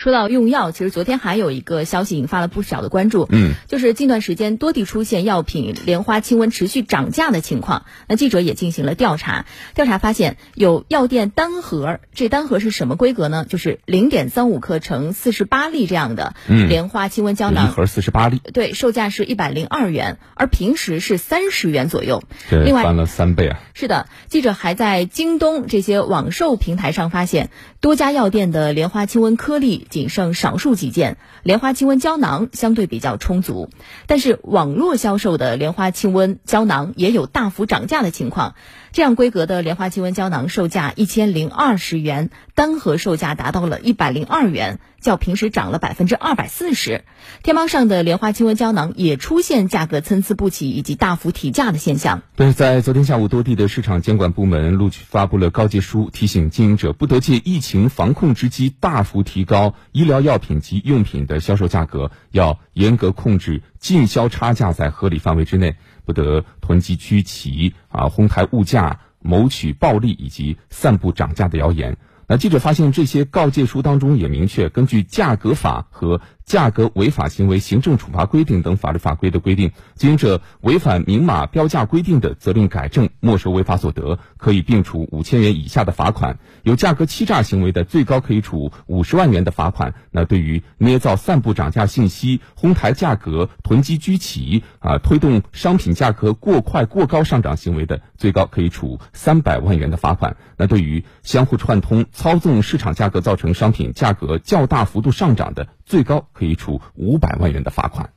说到用药，其实昨天还有一个消息引发了不少的关注，嗯，就是近段时间多地出现药品莲花清瘟持续涨价的情况。那记者也进行了调查，调查发现有药店单盒，这单盒是什么规格呢？就是零点三五克乘四十八粒这样的莲花清瘟胶囊，一盒四十八粒，对，售价是一百零二元，而平时是三十元左右。另外翻了三倍啊！是的，记者还在京东这些网售平台上发现，多家药店的莲花清瘟颗粒仅剩少数几件，莲花清瘟胶囊相对比较充足。但是网络销售的莲花清瘟胶囊也有大幅涨价的情况。这样规格的莲花清瘟胶囊售价一千零二十元，单盒售价达到了一百零二元，较平时涨了百分之二百四十。天猫上的莲花清瘟胶囊也出现价格参差不齐以及大幅提价的现象。对，在昨天下午，多地的市场监管部门陆续发布了告诫书，提醒经营者不得借疫情防控之机大幅提高医疗药品及用品的销售价格，要严格控制进销差价在合理范围之内。不得囤积居奇啊，哄抬物价、谋取暴利以及散布涨价的谣言。那记者发现，这些告诫书当中也明确，根据价格法和。价格违法行为行政处罚规定等法律法规的规定，经营者违反明码标价规定的，责令改正、没收违法所得，可以并处五千元以下的罚款；有价格欺诈行为的，最高可以处五十万元的罚款。那对于捏造、散布涨价信息、哄抬价格、囤积居奇啊，推动商品价格过快、过高上涨行为的，最高可以处三百万元的罚款。那对于相互串通、操纵市场价格，造成商品价格较大幅度上涨的，最高可以处五百万元的罚款。